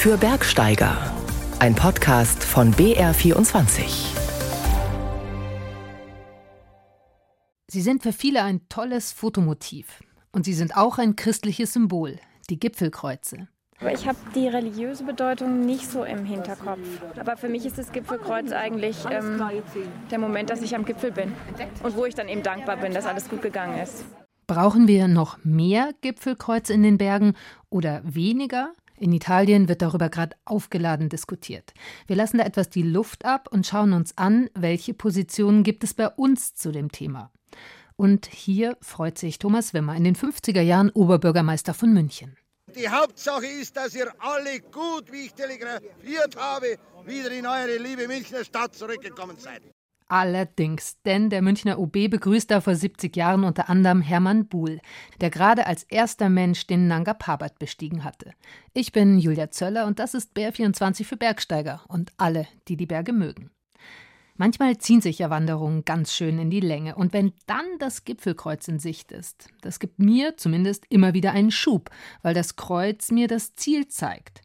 für Bergsteiger. Ein Podcast von BR24. Sie sind für viele ein tolles Fotomotiv. Und sie sind auch ein christliches Symbol, die Gipfelkreuze. Ich habe die religiöse Bedeutung nicht so im Hinterkopf. Aber für mich ist das Gipfelkreuz eigentlich ähm, der Moment, dass ich am Gipfel bin. Und wo ich dann eben dankbar bin, dass alles gut gegangen ist. Brauchen wir noch mehr Gipfelkreuze in den Bergen oder weniger? In Italien wird darüber gerade aufgeladen diskutiert. Wir lassen da etwas die Luft ab und schauen uns an, welche Positionen gibt es bei uns zu dem Thema. Und hier freut sich Thomas Wimmer, in den 50er Jahren Oberbürgermeister von München. Die Hauptsache ist, dass ihr alle gut, wie ich telegrafiert habe, wieder in eure liebe Münchner Stadt zurückgekommen seid. Allerdings, denn der Münchner OB begrüßt da vor 70 Jahren unter anderem Hermann Buhl, der gerade als erster Mensch den Nanga Parbat bestiegen hatte. Ich bin Julia Zöller und das ist BR24 für Bergsteiger und alle, die die Berge mögen. Manchmal ziehen sich ja Wanderungen ganz schön in die Länge. Und wenn dann das Gipfelkreuz in Sicht ist, das gibt mir zumindest immer wieder einen Schub, weil das Kreuz mir das Ziel zeigt.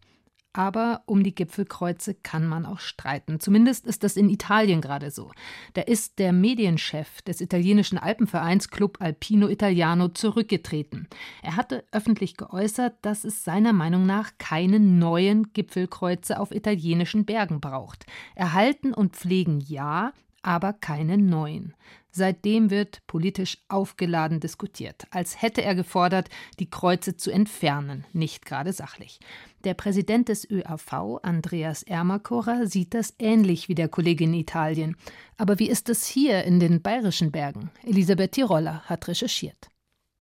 Aber um die Gipfelkreuze kann man auch streiten. Zumindest ist das in Italien gerade so. Da ist der Medienchef des italienischen Alpenvereins Club Alpino Italiano zurückgetreten. Er hatte öffentlich geäußert, dass es seiner Meinung nach keine neuen Gipfelkreuze auf italienischen Bergen braucht. Erhalten und pflegen ja, aber keine neuen. Seitdem wird politisch aufgeladen diskutiert, als hätte er gefordert, die Kreuze zu entfernen, nicht gerade sachlich. Der Präsident des ÖAV, Andreas Ermakora, sieht das ähnlich wie der Kollege in Italien. Aber wie ist es hier in den bayerischen Bergen? Elisabeth Tiroller hat recherchiert.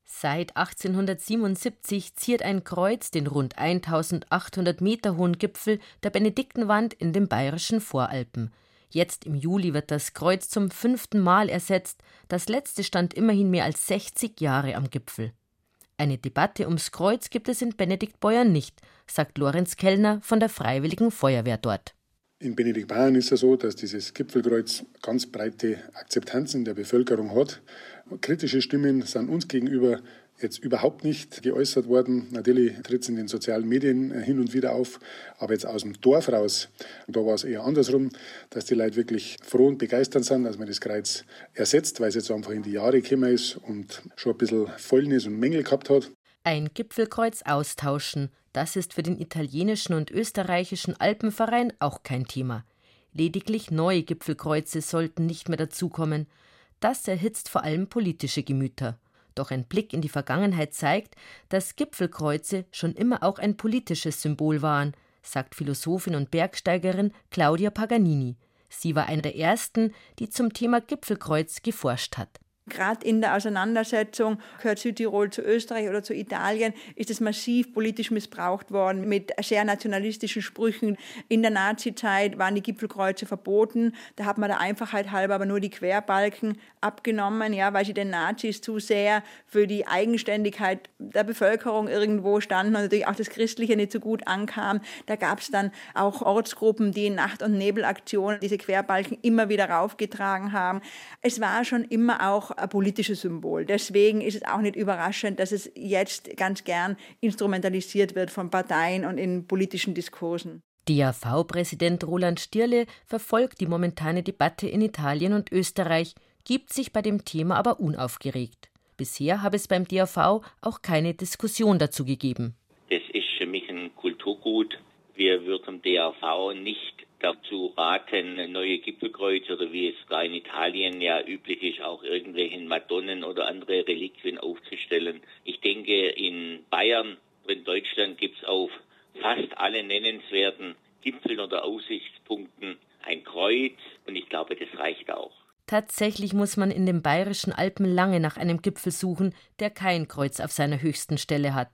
Seit 1877 ziert ein Kreuz den rund 1800 Meter hohen Gipfel der Benediktenwand in den bayerischen Voralpen. Jetzt im Juli wird das Kreuz zum fünften Mal ersetzt. Das letzte stand immerhin mehr als 60 Jahre am Gipfel. Eine Debatte ums Kreuz gibt es in Benediktbeuern nicht, sagt Lorenz Kellner von der Freiwilligen Feuerwehr dort. In Benediktbeuern ist es so, dass dieses Gipfelkreuz ganz breite Akzeptanz in der Bevölkerung hat. Kritische Stimmen sind uns gegenüber jetzt überhaupt nicht geäußert worden. Natürlich tritt es in den sozialen Medien äh, hin und wieder auf, aber jetzt aus dem Dorf raus, da war es eher andersrum, dass die Leute wirklich froh und begeistert sind, dass man das Kreuz ersetzt, weil es jetzt einfach in die Jahre gekommen ist und schon ein bisschen Fäulnis und Mängel gehabt hat. Ein Gipfelkreuz austauschen, das ist für den italienischen und österreichischen Alpenverein auch kein Thema. Lediglich neue Gipfelkreuze sollten nicht mehr dazukommen. Das erhitzt vor allem politische Gemüter. Doch ein Blick in die Vergangenheit zeigt, dass Gipfelkreuze schon immer auch ein politisches Symbol waren, sagt Philosophin und Bergsteigerin Claudia Paganini. Sie war eine der ersten, die zum Thema Gipfelkreuz geforscht hat. Gerade in der Auseinandersetzung, gehört Südtirol zu Österreich oder zu Italien, ist es massiv politisch missbraucht worden mit sehr nationalistischen Sprüchen. In der Nazizeit waren die Gipfelkreuze verboten. Da hat man der Einfachheit halber aber nur die Querbalken abgenommen, ja, weil sie den Nazis zu sehr für die Eigenständigkeit der Bevölkerung irgendwo standen und natürlich auch das Christliche nicht so gut ankam. Da gab es dann auch Ortsgruppen, die in Nacht- und Nebelaktionen diese Querbalken immer wieder raufgetragen haben. Es war schon immer auch ein politisches Symbol. Deswegen ist es auch nicht überraschend, dass es jetzt ganz gern instrumentalisiert wird von Parteien und in politischen Diskursen. DAV-Präsident Roland Stierle verfolgt die momentane Debatte in Italien und Österreich, gibt sich bei dem Thema aber unaufgeregt. Bisher habe es beim DAV auch keine Diskussion dazu gegeben. Das ist für mich ein Kulturgut. Wir würden DAV nicht dazu raten, neue Gipfelkreuze oder wie es da in Italien ja üblich ist, auch irgendwelchen Madonnen oder andere Reliquien aufzustellen. Ich denke, in Bayern oder in Deutschland gibt es auf fast alle nennenswerten Gipfeln oder Aussichtspunkten ein Kreuz und ich glaube, das reicht auch. Tatsächlich muss man in den bayerischen Alpen lange nach einem Gipfel suchen, der kein Kreuz auf seiner höchsten Stelle hat.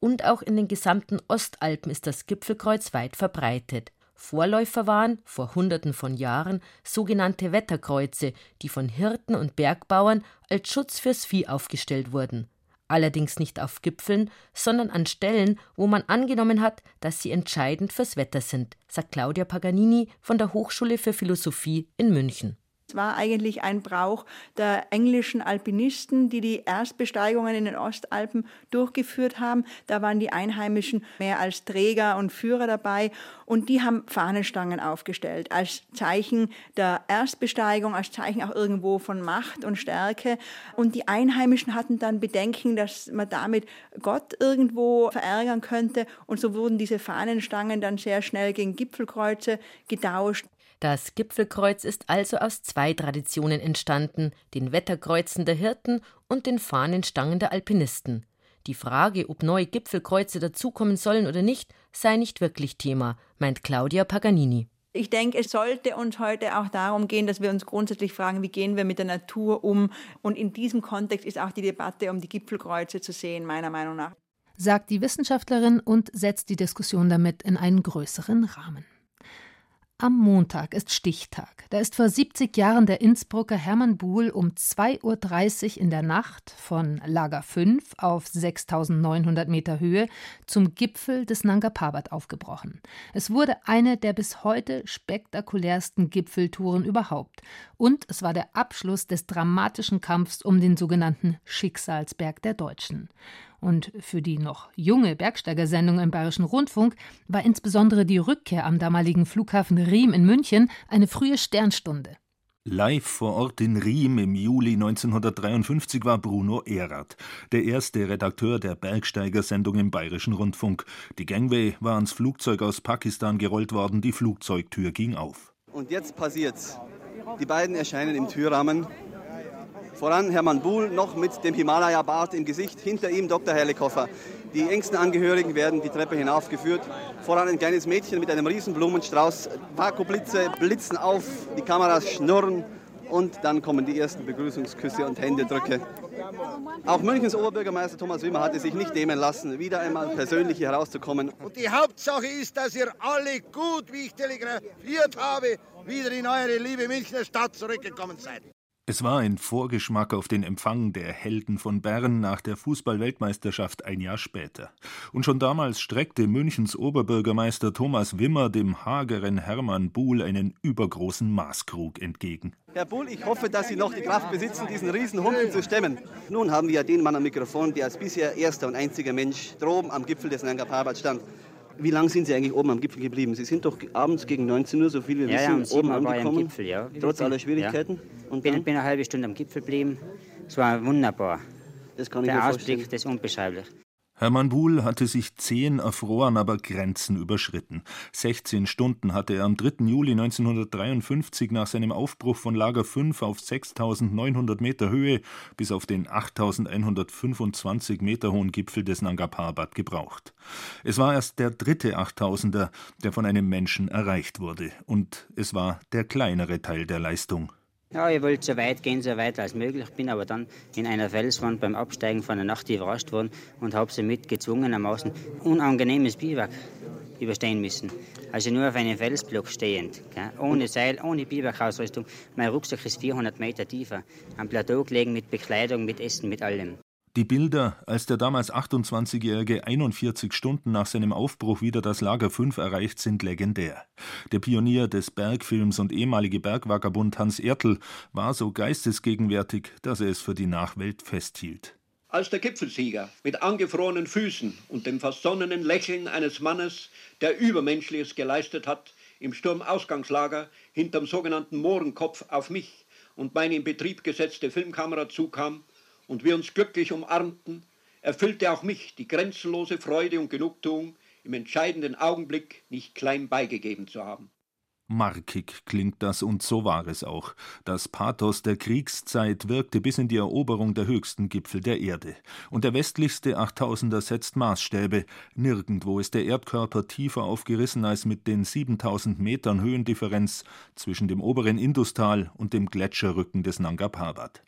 Und auch in den gesamten Ostalpen ist das Gipfelkreuz weit verbreitet. Vorläufer waren, vor Hunderten von Jahren, sogenannte Wetterkreuze, die von Hirten und Bergbauern als Schutz fürs Vieh aufgestellt wurden. Allerdings nicht auf Gipfeln, sondern an Stellen, wo man angenommen hat, dass sie entscheidend fürs Wetter sind, sagt Claudia Paganini von der Hochschule für Philosophie in München. War eigentlich ein Brauch der englischen Alpinisten, die die Erstbesteigungen in den Ostalpen durchgeführt haben. Da waren die Einheimischen mehr als Träger und Führer dabei und die haben Fahnenstangen aufgestellt als Zeichen der Erstbesteigung, als Zeichen auch irgendwo von Macht und Stärke. Und die Einheimischen hatten dann Bedenken, dass man damit Gott irgendwo verärgern könnte und so wurden diese Fahnenstangen dann sehr schnell gegen Gipfelkreuze getauscht. Das Gipfelkreuz ist also aus zwei Traditionen entstanden, den Wetterkreuzen der Hirten und den Fahnenstangen der Alpinisten. Die Frage, ob neue Gipfelkreuze dazukommen sollen oder nicht, sei nicht wirklich Thema, meint Claudia Paganini. Ich denke, es sollte uns heute auch darum gehen, dass wir uns grundsätzlich fragen, wie gehen wir mit der Natur um. Und in diesem Kontext ist auch die Debatte um die Gipfelkreuze zu sehen, meiner Meinung nach. Sagt die Wissenschaftlerin und setzt die Diskussion damit in einen größeren Rahmen. Am Montag ist Stichtag. Da ist vor 70 Jahren der Innsbrucker Hermann Buhl um 2.30 Uhr in der Nacht von Lager 5 auf 6900 Meter Höhe zum Gipfel des Nanga Parbat aufgebrochen. Es wurde eine der bis heute spektakulärsten Gipfeltouren überhaupt. Und es war der Abschluss des dramatischen Kampfs um den sogenannten Schicksalsberg der Deutschen. Und für die noch junge Bergsteigersendung im Bayerischen Rundfunk war insbesondere die Rückkehr am damaligen Flughafen Riem in München eine frühe Sternstunde. Live vor Ort in Riem im Juli 1953 war Bruno Erath, der erste Redakteur der Bergsteigersendung im Bayerischen Rundfunk. Die Gangway war ans Flugzeug aus Pakistan gerollt worden, die Flugzeugtür ging auf. Und jetzt passiert's. Die beiden erscheinen im Türrahmen Voran Hermann Buhl noch mit dem Himalaya-Bart im Gesicht, hinter ihm Dr. Herlikoffer. Die engsten Angehörigen werden die Treppe hinaufgeführt. Voran ein kleines Mädchen mit einem riesen Blumenstrauß. Vakuumblitze blitzen auf, die Kameras schnurren und dann kommen die ersten Begrüßungsküsse und Händedrücke. Auch Münchens Oberbürgermeister Thomas Wimmer hatte sich nicht nehmen lassen, wieder einmal persönlich herauszukommen. Und die Hauptsache ist, dass ihr alle gut, wie ich telegrafiert habe, wieder in eure liebe Münchner Stadt zurückgekommen seid. Es war ein Vorgeschmack auf den Empfang der Helden von Bern nach der Fußballweltmeisterschaft ein Jahr später. Und schon damals streckte Münchens Oberbürgermeister Thomas Wimmer dem hageren Hermann Buhl einen übergroßen Maßkrug entgegen. Herr Buhl, ich hoffe, dass Sie noch die Kraft besitzen, diesen Riesenhumpen zu stemmen. Nun haben wir ja den Mann am Mikrofon, der als bisher erster und einziger Mensch droben am Gipfel des Nanga stand. Wie lange sind Sie eigentlich oben am Gipfel geblieben? Sie sind doch abends gegen 19 Uhr, so viel wir ja, wissen, ja, um oben angekommen. Am Gipfel, ja. Trotz aller Schwierigkeiten? Ja. Und bin, bin eine halbe Stunde am Gipfel geblieben. Es war wunderbar. Das kann ich Der mir Ausblick, vorstellen. das ist unbeschreiblich. Hermann Buhl hatte sich zehn erfroren, aber Grenzen überschritten. 16 Stunden hatte er am 3. Juli 1953 nach seinem Aufbruch von Lager 5 auf 6900 Meter Höhe bis auf den 8125 Meter hohen Gipfel des Nanga Parbat gebraucht. Es war erst der dritte 8000er, der von einem Menschen erreicht wurde. Und es war der kleinere Teil der Leistung. Ja, ich wollte so weit gehen, so weit als möglich, bin aber dann in einer Felswand beim Absteigen von der Nacht überrascht worden und habe sie mit gezwungenermaßen unangenehmes Biwak überstehen müssen. Also nur auf einem Felsblock stehend, gell? ohne Seil, ohne Biwakausrüstung. Mein Rucksack ist 400 Meter tiefer, am Plateau gelegen mit Bekleidung, mit Essen, mit allem. Die Bilder, als der damals 28-Jährige 41 Stunden nach seinem Aufbruch wieder das Lager 5 erreicht, sind legendär. Der Pionier des Bergfilms und ehemalige Bergvagabund Hans Ertl war so geistesgegenwärtig, dass er es für die Nachwelt festhielt. Als der Gipfelsieger mit angefrorenen Füßen und dem versonnenen Lächeln eines Mannes, der Übermenschliches geleistet hat, im Sturmausgangslager hinterm sogenannten Mohrenkopf auf mich und meine in Betrieb gesetzte Filmkamera zukam, und wir uns glücklich umarmten, erfüllte auch mich die grenzenlose Freude und Genugtuung, im entscheidenden Augenblick nicht klein beigegeben zu haben. Markig klingt das und so war es auch. Das Pathos der Kriegszeit wirkte bis in die Eroberung der höchsten Gipfel der Erde. Und der westlichste Achttausender setzt Maßstäbe. Nirgendwo ist der Erdkörper tiefer aufgerissen als mit den 7000 Metern Höhendifferenz zwischen dem oberen Industal und dem Gletscherrücken des Nanga Parbat.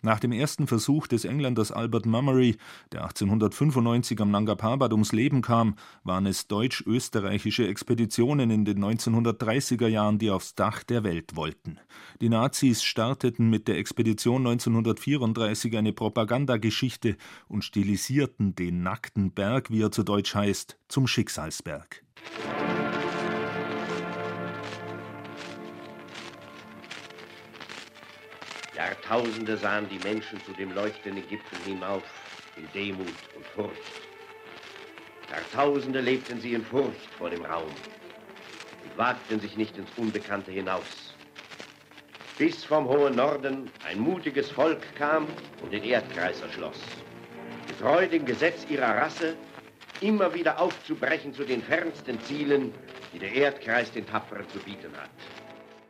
Nach dem ersten Versuch des Engländers Albert Mummery, der 1895 am Nanga Parbat ums Leben kam, waren es deutsch-österreichische Expeditionen in den 1930er Jahren, die aufs Dach der Welt wollten. Die Nazis starteten mit der Expedition 1934 eine Propagandageschichte und stilisierten den nackten Berg, wie er zu Deutsch heißt, zum Schicksalsberg. Jahrtausende sahen die Menschen zu dem leuchtenden Gipfel hinauf, in Demut und Furcht. Jahrtausende lebten sie in Furcht vor dem Raum und wagten sich nicht ins Unbekannte hinaus. Bis vom hohen Norden ein mutiges Volk kam und den Erdkreis erschloss. Getreu dem Gesetz ihrer Rasse, immer wieder aufzubrechen zu den fernsten Zielen, die der Erdkreis den Tapferen zu bieten hat.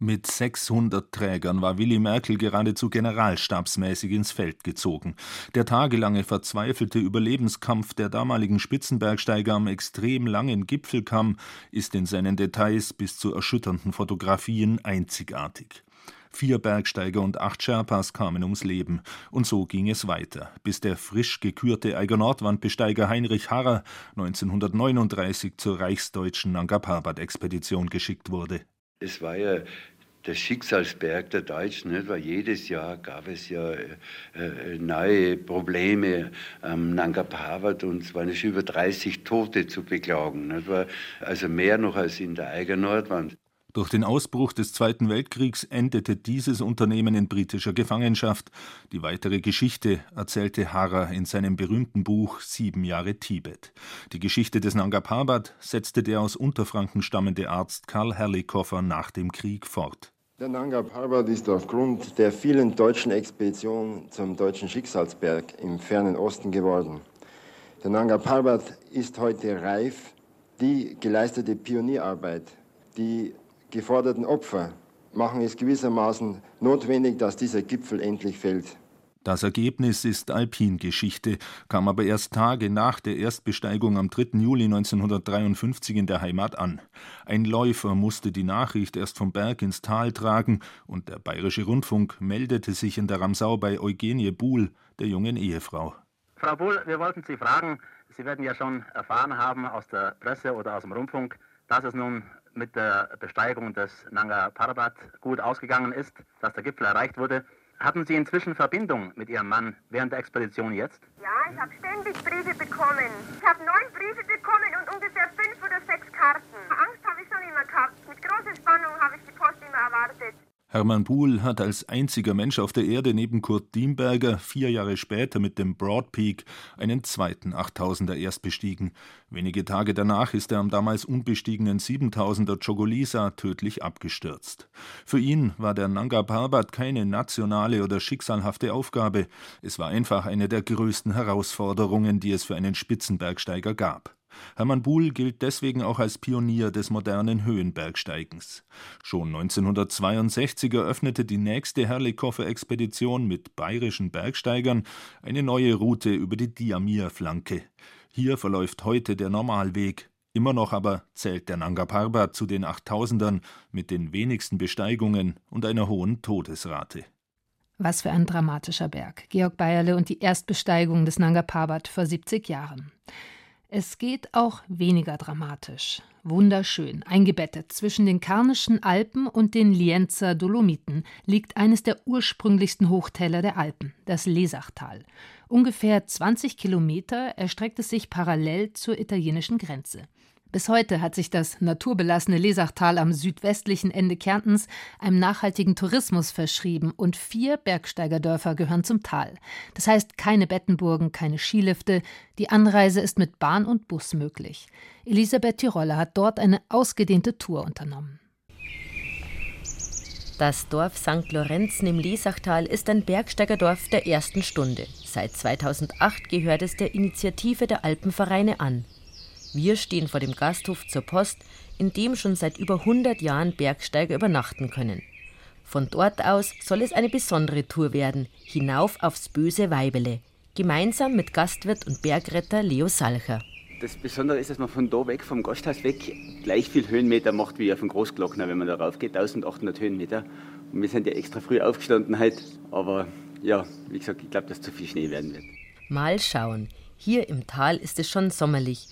Mit 600 Trägern war Willy Merkel geradezu generalstabsmäßig ins Feld gezogen. Der tagelange verzweifelte Überlebenskampf der damaligen Spitzenbergsteiger am extrem langen Gipfelkamm ist in seinen Details bis zu erschütternden Fotografien einzigartig. Vier Bergsteiger und acht Sherpas kamen ums Leben. Und so ging es weiter, bis der frisch gekürte Eiger Nordwandbesteiger Heinrich Harrer 1939 zur reichsdeutschen Nanga Parbat-Expedition geschickt wurde. Es war ja der Schicksalsberg der Deutschen, nicht? weil jedes Jahr gab es ja äh, äh neue Probleme am Nanga Parbat und es waren schon über 30 Tote zu beklagen. Nicht? Also mehr noch als in der Eiger Nordwand. Durch den Ausbruch des Zweiten Weltkriegs endete dieses Unternehmen in britischer Gefangenschaft. Die weitere Geschichte erzählte Harrer in seinem berühmten Buch Sieben Jahre Tibet. Die Geschichte des Nanga Parbat setzte der aus Unterfranken stammende Arzt Karl Herrlikoffer nach dem Krieg fort. Der Nanga Parbat ist aufgrund der vielen deutschen Expeditionen zum deutschen Schicksalsberg im fernen Osten geworden. Der Nanga Parbat ist heute reif. Die geleistete Pionierarbeit, die geforderten Opfer machen es gewissermaßen notwendig, dass dieser Gipfel endlich fällt. Das Ergebnis ist Alpingeschichte, kam aber erst Tage nach der Erstbesteigung am 3. Juli 1953 in der Heimat an. Ein Läufer musste die Nachricht erst vom Berg ins Tal tragen und der Bayerische Rundfunk meldete sich in der Ramsau bei Eugenie Buhl, der jungen Ehefrau. Frau Buhl, wir wollten Sie fragen, Sie werden ja schon erfahren haben aus der Presse oder aus dem Rundfunk, dass es nun mit der Besteigung des Nanga Parbat gut ausgegangen ist, dass der Gipfel erreicht wurde. Hatten Sie inzwischen Verbindung mit Ihrem Mann während der Expedition jetzt? Ja, ich habe ständig Briefe bekommen. Ich habe neun Briefe bekommen und ungefähr fünf oder sechs Karten. Angst habe ich schon immer gehabt. Mit großer Spannung habe ich die Post immer erwartet. Hermann Buhl hat als einziger Mensch auf der Erde neben Kurt Diemberger vier Jahre später mit dem Broad Peak einen zweiten 8000er erst bestiegen. Wenige Tage danach ist er am damals unbestiegenen 7000er Chogolisa tödlich abgestürzt. Für ihn war der Nanga Parbat keine nationale oder schicksalhafte Aufgabe. Es war einfach eine der größten Herausforderungen, die es für einen Spitzenbergsteiger gab. Hermann Buhl gilt deswegen auch als Pionier des modernen Höhenbergsteigens. Schon 1962 eröffnete die nächste Herrlikoffer-Expedition mit bayerischen Bergsteigern eine neue Route über die Diamir-Flanke. Hier verläuft heute der Normalweg. Immer noch aber zählt der Nanga Parbat zu den 8000ern mit den wenigsten Besteigungen und einer hohen Todesrate. Was für ein dramatischer Berg. Georg Bayerle und die Erstbesteigung des Nanga Parbat vor 70 Jahren. Es geht auch weniger dramatisch. Wunderschön, eingebettet zwischen den Karnischen Alpen und den Lienzer Dolomiten liegt eines der ursprünglichsten Hochtäler der Alpen, das Lesachtal. Ungefähr 20 Kilometer erstreckt es sich parallel zur italienischen Grenze. Bis heute hat sich das naturbelassene Lesachtal am südwestlichen Ende Kärntens einem nachhaltigen Tourismus verschrieben und vier Bergsteigerdörfer gehören zum Tal. Das heißt keine Bettenburgen, keine Skilifte. Die Anreise ist mit Bahn und Bus möglich. Elisabeth Tiroller hat dort eine ausgedehnte Tour unternommen. Das Dorf St. Lorenzen im Lesachtal ist ein Bergsteigerdorf der ersten Stunde. Seit 2008 gehört es der Initiative der Alpenvereine an. Wir stehen vor dem Gasthof zur Post, in dem schon seit über 100 Jahren Bergsteiger übernachten können. Von dort aus soll es eine besondere Tour werden, hinauf aufs böse Weibele, gemeinsam mit Gastwirt und Bergretter Leo Salcher. Das Besondere ist, dass man von da weg, vom Gasthaus weg, gleich viel Höhenmeter macht wie auf dem Großglockner, wenn man da rauf geht, 1800 Höhenmeter. Und wir sind ja extra früh aufgestanden heute, aber ja, wie gesagt, ich glaube, dass zu viel Schnee werden wird. Mal schauen. Hier im Tal ist es schon sommerlich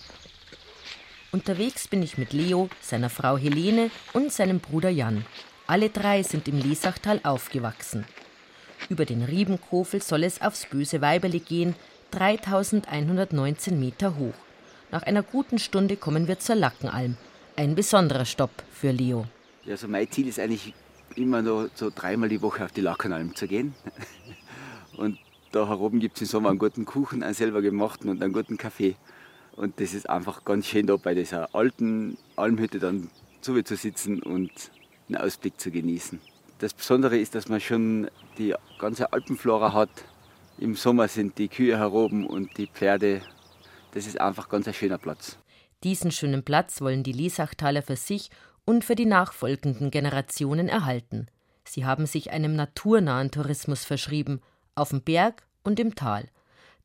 Unterwegs bin ich mit Leo, seiner Frau Helene und seinem Bruder Jan. Alle drei sind im Lesachtal aufgewachsen. Über den Riebenkofel soll es aufs böse Weiberli gehen, 3119 Meter hoch. Nach einer guten Stunde kommen wir zur Lackenalm. Ein besonderer Stopp für Leo. Also mein Ziel ist eigentlich immer noch so dreimal die Woche auf die Lackenalm zu gehen. Und da heroben gibt es im Sommer einen guten Kuchen, einen selber gemachten und einen guten Kaffee. Und das ist einfach ganz schön, da bei dieser alten Almhütte dann zu sitzen und einen Ausblick zu genießen. Das Besondere ist, dass man schon die ganze Alpenflora hat. Im Sommer sind die Kühe heroben und die Pferde. Das ist einfach ganz ein schöner Platz. Diesen schönen Platz wollen die Liesachtaler für sich und für die nachfolgenden Generationen erhalten. Sie haben sich einem naturnahen Tourismus verschrieben, auf dem Berg und im Tal.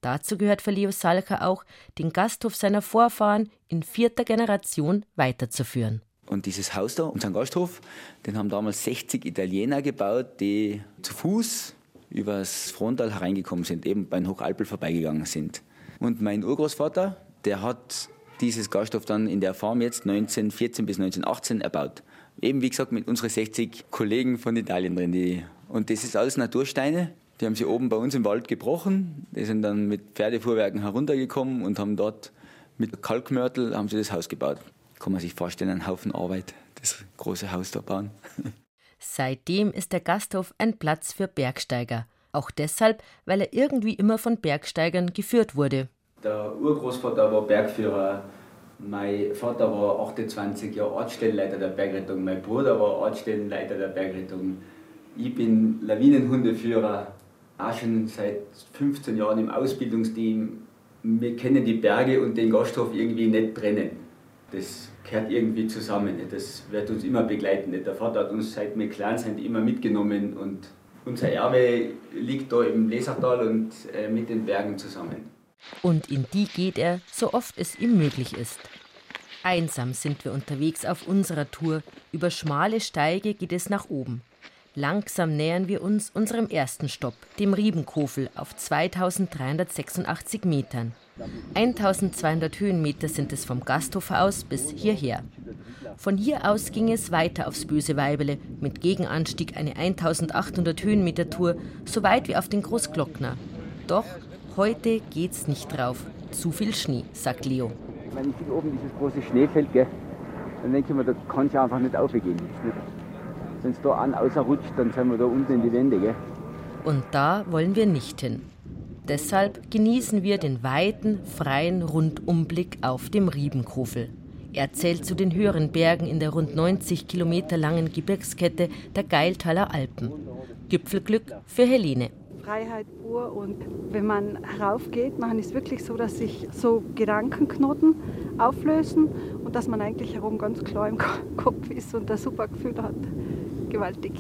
Dazu gehört für Leo Salka auch, den Gasthof seiner Vorfahren in vierter Generation weiterzuführen. Und dieses Haus da, unseren Gasthof, den haben damals 60 Italiener gebaut, die zu Fuß übers Frontal hereingekommen sind, eben bei den Hochalpel vorbeigegangen sind. Und mein Urgroßvater, der hat dieses Gasthof dann in der Farm jetzt 1914 bis 1918 erbaut. Eben wie gesagt mit unseren 60 Kollegen von Italien drin. Die, und das ist alles Natursteine. Die haben sie oben bei uns im Wald gebrochen. Die sind dann mit Pferdefuhrwerken heruntergekommen und haben dort mit Kalkmörtel haben sie das Haus gebaut kann man sich vorstellen, ein Haufen Arbeit, das große Haus da bauen. Seitdem ist der Gasthof ein Platz für Bergsteiger. Auch deshalb, weil er irgendwie immer von Bergsteigern geführt wurde. Der Urgroßvater war Bergführer, mein Vater war 28 Jahre Ortsstellenleiter der Bergrettung, mein Bruder war Ortsstellenleiter der Bergrettung. Ich bin Lawinenhundeführer, auch schon seit 15 Jahren im Ausbildungsteam. Wir können die Berge und den Gasthof irgendwie nicht trennen das gehört irgendwie zusammen. Das wird uns immer begleiten. Der Vater hat uns seit wir klein sind immer mitgenommen und unser Erbe liegt da im Lesachtal und äh, mit den Bergen zusammen. Und in die geht er, so oft es ihm möglich ist. Einsam sind wir unterwegs auf unserer Tour. Über schmale Steige geht es nach oben. Langsam nähern wir uns unserem ersten Stopp, dem Riebenkofel, auf 2386 Metern. 1200 Höhenmeter sind es vom Gasthof aus bis hierher. Von hier aus ging es weiter aufs böse Weibele, mit Gegenanstieg eine 1800 Höhenmeter Tour, so weit wie auf den Großglockner. Doch heute geht's nicht drauf. Zu viel Schnee, sagt Leo. Wenn ich sehe oben dieses große Schneefeld, gell, dann denke ich mir, da kann ich einfach nicht aufgehen. Wenn es da an außerrutscht, dann sind wir da unten in die Wände. Gell. Und da wollen wir nicht hin. Deshalb genießen wir den weiten, freien Rundumblick auf dem Riebenkofel. Er zählt zu den höheren Bergen in der rund 90 Kilometer langen Gebirgskette der Geiltaler Alpen. Gipfelglück für Helene. Freiheit pur und wenn man heraufgeht, man ist wirklich so, dass sich so Gedankenknoten auflösen und dass man eigentlich herum ganz klar im Kopf ist und ein super Gefühl hat. Gewaltig.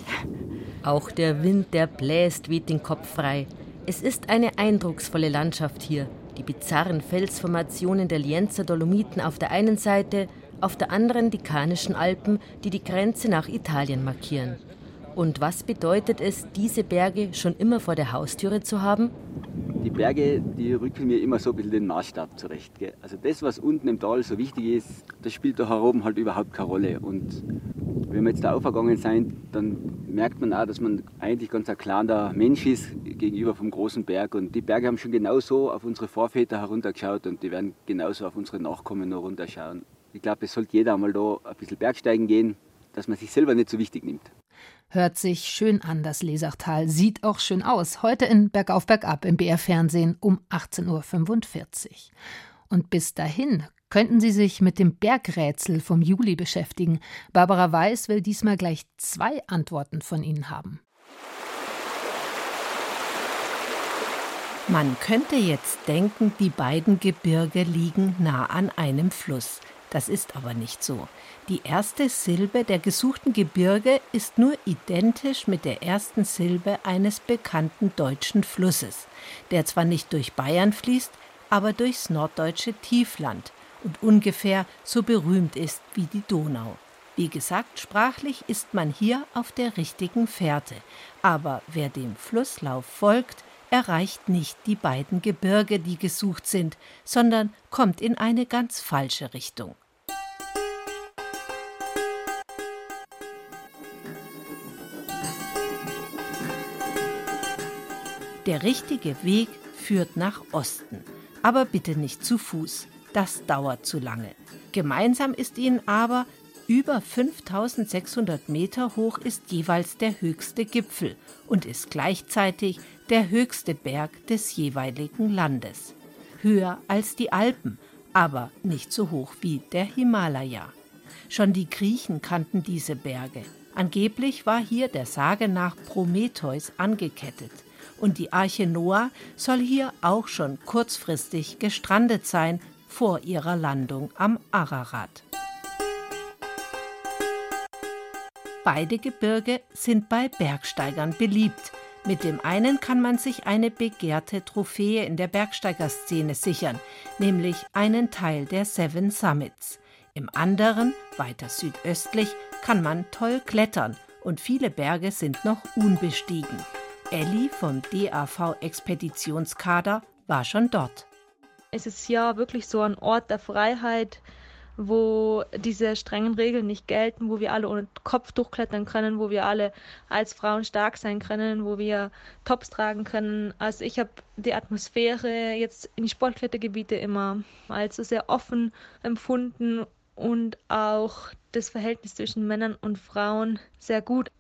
Auch der Wind, der bläst, weht den Kopf frei. Es ist eine eindrucksvolle Landschaft hier. Die bizarren Felsformationen der Lienzer Dolomiten auf der einen Seite, auf der anderen die Kanischen Alpen, die die Grenze nach Italien markieren. Und was bedeutet es, diese Berge schon immer vor der Haustüre zu haben? Die Berge, die rücken mir immer so ein bisschen den Maßstab zurecht. Gell? Also das, was unten im Tal so wichtig ist, das spielt da heroben halt überhaupt keine Rolle. Und wenn wir jetzt da aufgegangen sind, dann merkt man auch, dass man eigentlich ganz ein kleiner Mensch ist gegenüber vom großen Berg. Und die Berge haben schon genauso auf unsere Vorväter heruntergeschaut und die werden genauso auf unsere Nachkommen noch runterschauen. Ich glaube, es sollte jeder einmal da ein bisschen Bergsteigen gehen, dass man sich selber nicht so wichtig nimmt. Hört sich schön an, das Lesachtal. Sieht auch schön aus. Heute in Bergauf Bergab im BR Fernsehen um 18.45 Uhr. Und bis dahin könnten Sie sich mit dem Bergrätsel vom Juli beschäftigen. Barbara Weiß will diesmal gleich zwei Antworten von Ihnen haben. Man könnte jetzt denken, die beiden Gebirge liegen nah an einem Fluss. Das ist aber nicht so. Die erste Silbe der gesuchten Gebirge ist nur identisch mit der ersten Silbe eines bekannten deutschen Flusses, der zwar nicht durch Bayern fließt, aber durchs norddeutsche Tiefland und ungefähr so berühmt ist wie die Donau. Wie gesagt, sprachlich ist man hier auf der richtigen Fährte, aber wer dem Flusslauf folgt, erreicht nicht die beiden Gebirge, die gesucht sind, sondern kommt in eine ganz falsche Richtung. Der richtige Weg führt nach Osten, aber bitte nicht zu Fuß das dauert zu lange. Gemeinsam ist ihnen aber, Über 5600 Meter hoch ist jeweils der höchste Gipfel und ist gleichzeitig der höchste Berg des jeweiligen Landes. Höher als die Alpen, aber nicht so hoch wie der Himalaya. Schon die Griechen kannten diese Berge. Angeblich war hier der Sage nach Prometheus angekettet. Und die Arche Noah soll hier auch schon kurzfristig gestrandet sein vor ihrer Landung am Ararat. Beide Gebirge sind bei Bergsteigern beliebt. Mit dem einen kann man sich eine begehrte Trophäe in der Bergsteigerszene sichern, nämlich einen Teil der Seven Summits. Im anderen, weiter südöstlich, kann man toll klettern und viele Berge sind noch unbestiegen. Elli vom DAV Expeditionskader war schon dort. Es ist ja wirklich so ein Ort der Freiheit, wo diese strengen Regeln nicht gelten, wo wir alle ohne Kopf durchklettern können, wo wir alle als Frauen stark sein können, wo wir Tops tragen können. Also ich habe die Atmosphäre jetzt in die Sportklettergebiete immer als sehr offen empfunden und auch das Verhältnis zwischen Männern und Frauen sehr gut.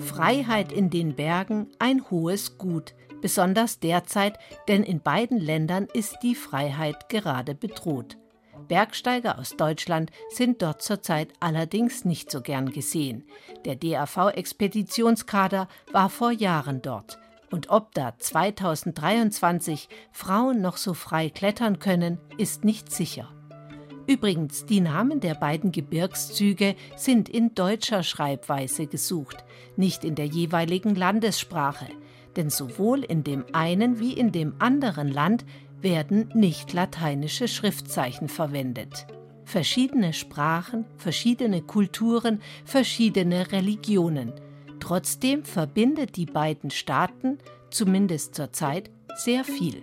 Freiheit in den Bergen ein hohes Gut besonders derzeit, denn in beiden Ländern ist die Freiheit gerade bedroht. Bergsteiger aus Deutschland sind dort zurzeit allerdings nicht so gern gesehen. Der DAV-Expeditionskader war vor Jahren dort. Und ob da 2023 Frauen noch so frei klettern können, ist nicht sicher. Übrigens, die Namen der beiden Gebirgszüge sind in deutscher Schreibweise gesucht, nicht in der jeweiligen Landessprache denn sowohl in dem einen wie in dem anderen Land werden nicht lateinische Schriftzeichen verwendet. Verschiedene Sprachen, verschiedene Kulturen, verschiedene Religionen. Trotzdem verbindet die beiden Staaten, zumindest zurzeit, sehr viel.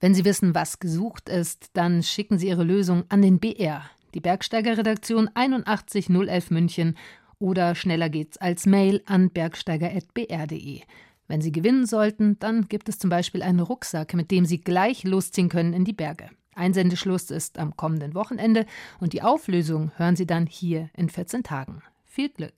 Wenn Sie wissen, was gesucht ist, dann schicken Sie Ihre Lösung an den BR die Bergsteigerredaktion 81011 München oder schneller geht's als Mail an bergsteiger.br.de. Wenn Sie gewinnen sollten, dann gibt es zum Beispiel einen Rucksack, mit dem Sie gleich losziehen können in die Berge. Einsendeschluss ist am kommenden Wochenende und die Auflösung hören Sie dann hier in 14 Tagen. Viel Glück!